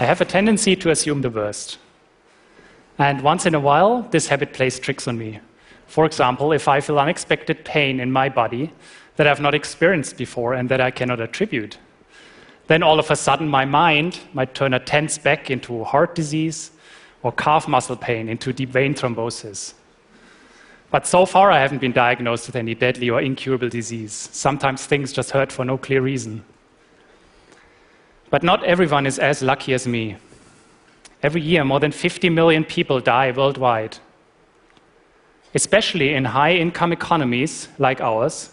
I have a tendency to assume the worst. And once in a while, this habit plays tricks on me. For example, if I feel unexpected pain in my body that I've not experienced before and that I cannot attribute, then all of a sudden my mind might turn a tense back into heart disease or calf muscle pain into deep vein thrombosis. But so far, I haven't been diagnosed with any deadly or incurable disease. Sometimes things just hurt for no clear reason. But not everyone is as lucky as me. Every year, more than 50 million people die worldwide. Especially in high income economies like ours,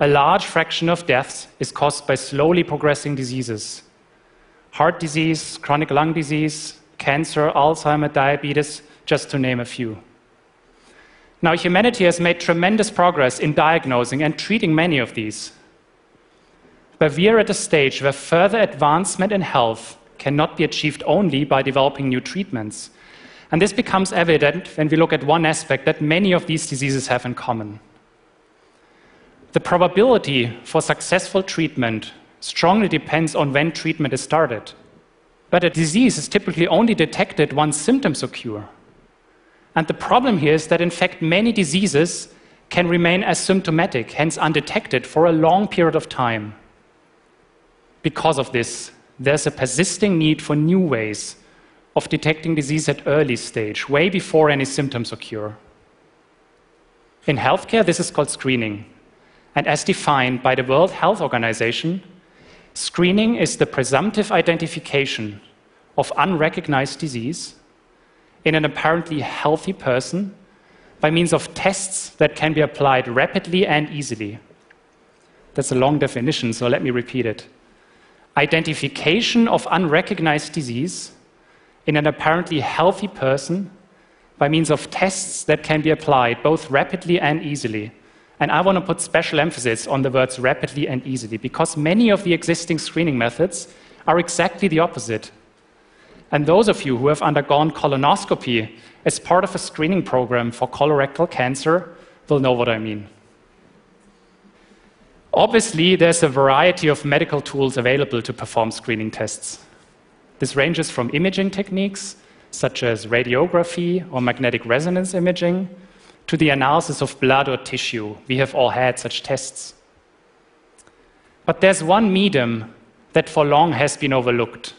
a large fraction of deaths is caused by slowly progressing diseases heart disease, chronic lung disease, cancer, Alzheimer, diabetes, just to name a few. Now, humanity has made tremendous progress in diagnosing and treating many of these. But we are at a stage where further advancement in health cannot be achieved only by developing new treatments. And this becomes evident when we look at one aspect that many of these diseases have in common. The probability for successful treatment strongly depends on when treatment is started. But a disease is typically only detected once symptoms occur. And the problem here is that, in fact, many diseases can remain asymptomatic, hence undetected, for a long period of time. Because of this, there's a persisting need for new ways of detecting disease at early stage, way before any symptoms occur. In healthcare, this is called screening. And as defined by the World Health Organization, screening is the presumptive identification of unrecognized disease in an apparently healthy person by means of tests that can be applied rapidly and easily. That's a long definition, so let me repeat it identification of unrecognized disease in an apparently healthy person by means of tests that can be applied both rapidly and easily. And I want to put special emphasis on the words rapidly and easily because many of the existing screening methods are exactly the opposite. And those of you who have undergone colonoscopy as part of a screening program for colorectal cancer will know what I mean. Obviously, there's a variety of medical tools available to perform screening tests. This ranges from imaging techniques, such as radiography or magnetic resonance imaging, to the analysis of blood or tissue. We have all had such tests. But there's one medium that for long has been overlooked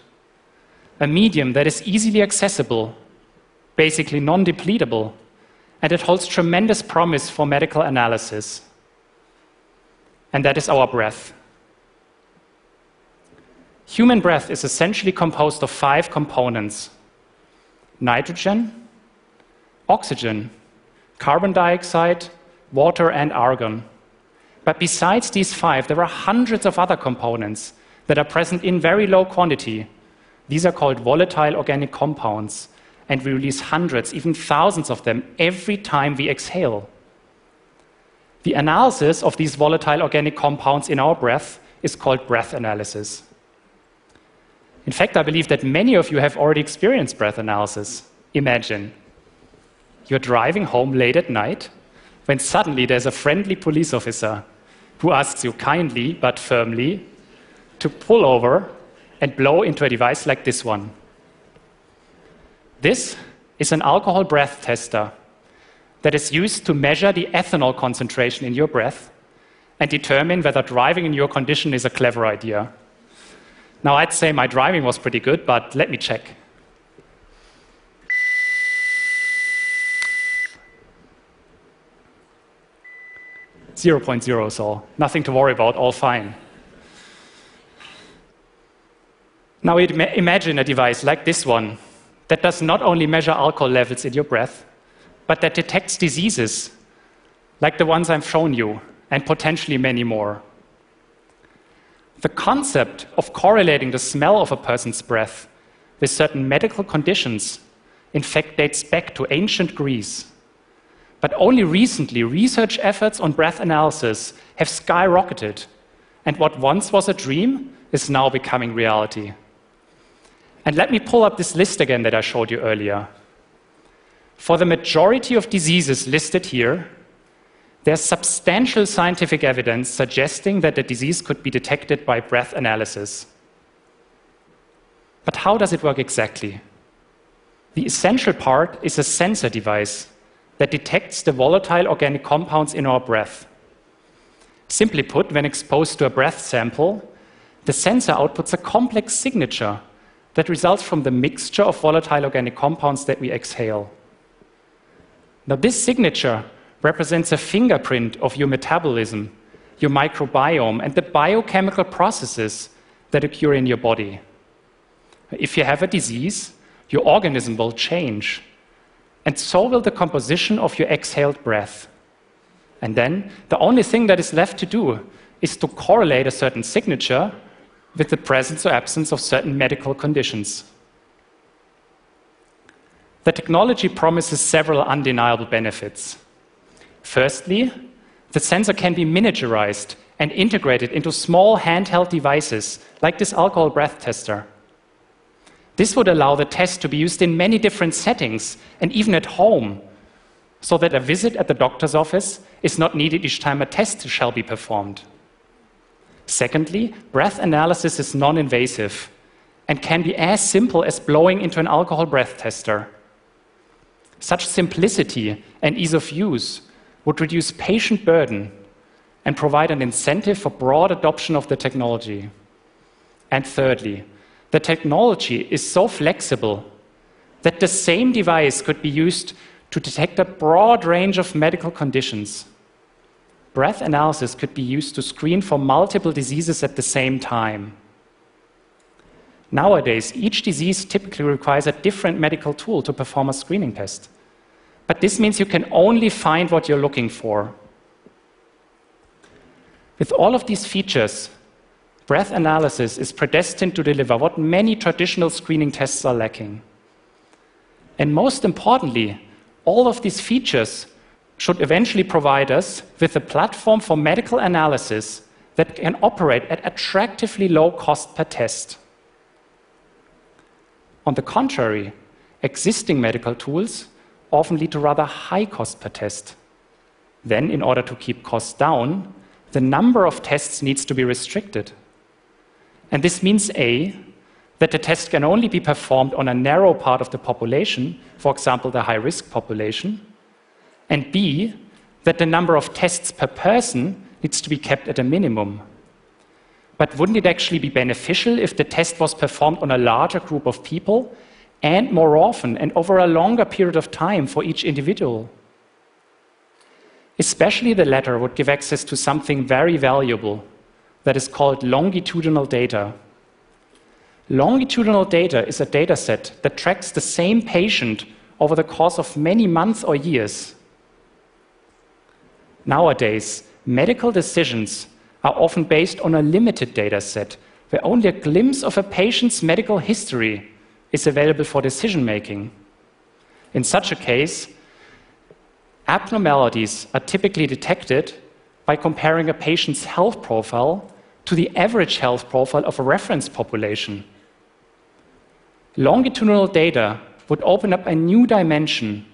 a medium that is easily accessible, basically non depletable, and it holds tremendous promise for medical analysis and that is our breath. Human breath is essentially composed of five components nitrogen, oxygen, carbon dioxide, water, and argon. But besides these five, there are hundreds of other components that are present in very low quantity. These are called volatile organic compounds, and we release hundreds, even thousands of them every time we exhale. The analysis of these volatile organic compounds in our breath is called breath analysis. In fact, I believe that many of you have already experienced breath analysis. Imagine you're driving home late at night when suddenly there's a friendly police officer who asks you kindly but firmly to pull over and blow into a device like this one. This is an alcohol breath tester that is used to measure the ethanol concentration in your breath and determine whether driving in your condition is a clever idea. Now, I'd say my driving was pretty good, but let me check. Zero point zero, so nothing to worry about, all fine. Now, imagine a device like this one that does not only measure alcohol levels in your breath, but that detects diseases like the ones I've shown you, and potentially many more. The concept of correlating the smell of a person's breath with certain medical conditions, in fact, dates back to ancient Greece. But only recently, research efforts on breath analysis have skyrocketed, and what once was a dream is now becoming reality. And let me pull up this list again that I showed you earlier. For the majority of diseases listed here, there's substantial scientific evidence suggesting that the disease could be detected by breath analysis. But how does it work exactly? The essential part is a sensor device that detects the volatile organic compounds in our breath. Simply put, when exposed to a breath sample, the sensor outputs a complex signature that results from the mixture of volatile organic compounds that we exhale. Now, this signature represents a fingerprint of your metabolism, your microbiome, and the biochemical processes that occur in your body. If you have a disease, your organism will change, and so will the composition of your exhaled breath. And then the only thing that is left to do is to correlate a certain signature with the presence or absence of certain medical conditions. The technology promises several undeniable benefits. Firstly, the sensor can be miniaturized and integrated into small handheld devices like this alcohol breath tester. This would allow the test to be used in many different settings and even at home, so that a visit at the doctor's office is not needed each time a test shall be performed. Secondly, breath analysis is non invasive and can be as simple as blowing into an alcohol breath tester. Such simplicity and ease of use would reduce patient burden and provide an incentive for broad adoption of the technology. And thirdly, the technology is so flexible that the same device could be used to detect a broad range of medical conditions. Breath analysis could be used to screen for multiple diseases at the same time. Nowadays, each disease typically requires a different medical tool to perform a screening test. But this means you can only find what you're looking for. With all of these features, breath analysis is predestined to deliver what many traditional screening tests are lacking. And most importantly, all of these features should eventually provide us with a platform for medical analysis that can operate at attractively low cost per test. On the contrary, existing medical tools often lead to rather high cost per test. Then, in order to keep costs down, the number of tests needs to be restricted. And this means A, that the test can only be performed on a narrow part of the population, for example, the high risk population, and B, that the number of tests per person needs to be kept at a minimum. But wouldn't it actually be beneficial if the test was performed on a larger group of people and more often and over a longer period of time for each individual? Especially the latter would give access to something very valuable that is called longitudinal data. Longitudinal data is a data set that tracks the same patient over the course of many months or years. Nowadays, medical decisions are often based on a limited data set where only a glimpse of a patient's medical history is available for decision making. In such a case, abnormalities are typically detected by comparing a patient's health profile to the average health profile of a reference population. Longitudinal data would open up a new dimension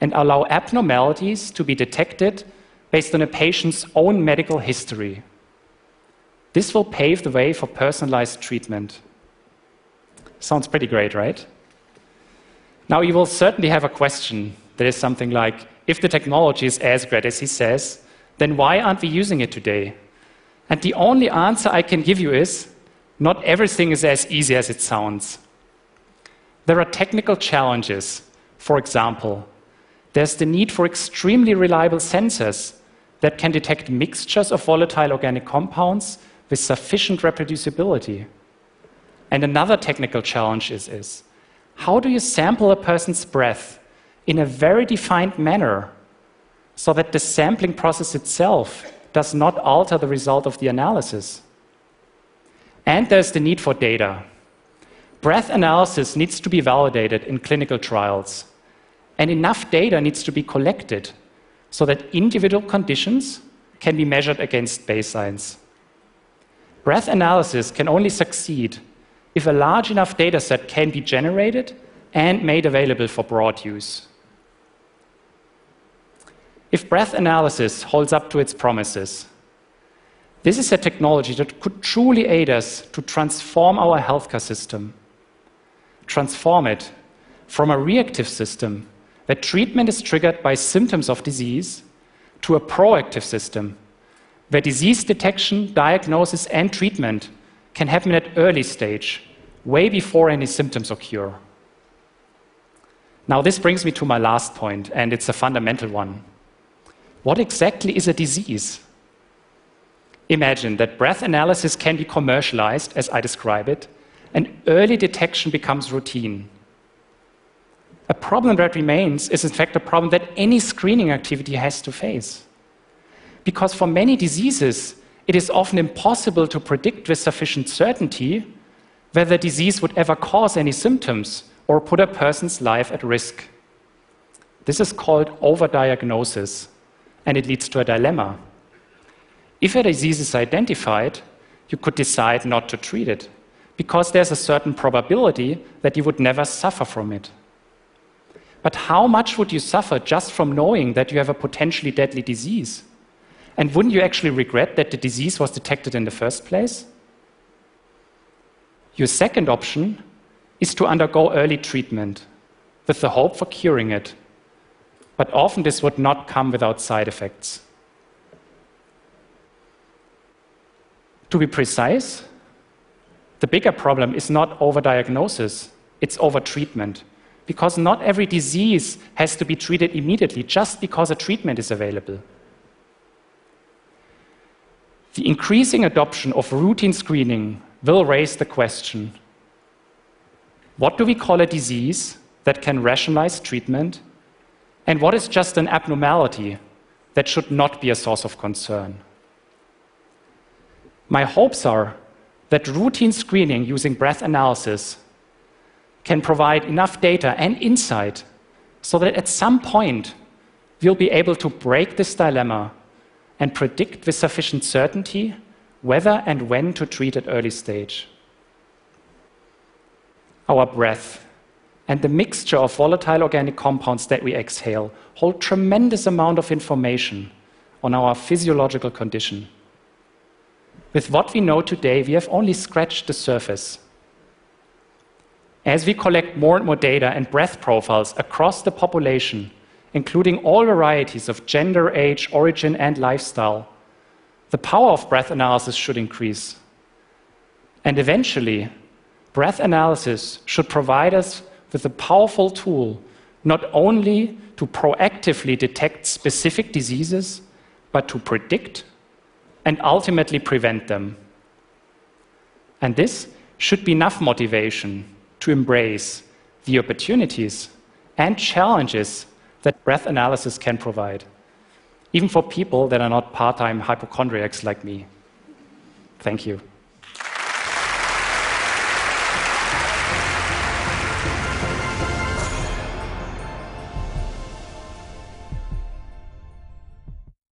and allow abnormalities to be detected based on a patient's own medical history. This will pave the way for personalized treatment. Sounds pretty great, right? Now, you will certainly have a question that is something like if the technology is as great as he says, then why aren't we using it today? And the only answer I can give you is not everything is as easy as it sounds. There are technical challenges. For example, there's the need for extremely reliable sensors that can detect mixtures of volatile organic compounds with sufficient reproducibility. And another technical challenge is, is how do you sample a person's breath in a very defined manner so that the sampling process itself does not alter the result of the analysis. And there's the need for data. Breath analysis needs to be validated in clinical trials, and enough data needs to be collected so that individual conditions can be measured against baselines. Breath analysis can only succeed if a large enough data set can be generated and made available for broad use. If breath analysis holds up to its promises, this is a technology that could truly aid us to transform our healthcare system. transform it from a reactive system where treatment is triggered by symptoms of disease to a proactive system where disease detection, diagnosis, and treatment can happen at early stage, way before any symptoms occur. Now, this brings me to my last point, and it's a fundamental one. What exactly is a disease? Imagine that breath analysis can be commercialized, as I describe it, and early detection becomes routine. A problem that remains is, in fact, a problem that any screening activity has to face. Because for many diseases, it is often impossible to predict with sufficient certainty whether disease would ever cause any symptoms or put a person's life at risk. This is called overdiagnosis, and it leads to a dilemma. If a disease is identified, you could decide not to treat it because there's a certain probability that you would never suffer from it. But how much would you suffer just from knowing that you have a potentially deadly disease? And wouldn't you actually regret that the disease was detected in the first place? Your second option is to undergo early treatment with the hope for curing it. But often this would not come without side effects. To be precise, the bigger problem is not overdiagnosis, it's overtreatment. Because not every disease has to be treated immediately just because a treatment is available. The increasing adoption of routine screening will raise the question what do we call a disease that can rationalize treatment? And what is just an abnormality that should not be a source of concern? My hopes are that routine screening using breath analysis can provide enough data and insight so that at some point we'll be able to break this dilemma and predict with sufficient certainty whether and when to treat at early stage. Our breath and the mixture of volatile organic compounds that we exhale hold tremendous amount of information on our physiological condition. With what we know today, we have only scratched the surface. As we collect more and more data and breath profiles across the population, including all varieties of gender, age, origin, and lifestyle, the power of breath analysis should increase. And eventually, breath analysis should provide us with a powerful tool not only to proactively detect specific diseases, but to predict and ultimately prevent them. And this should be enough motivation to embrace the opportunities and challenges that breath analysis can provide, even for people that are not part time hypochondriacs like me. Thank you.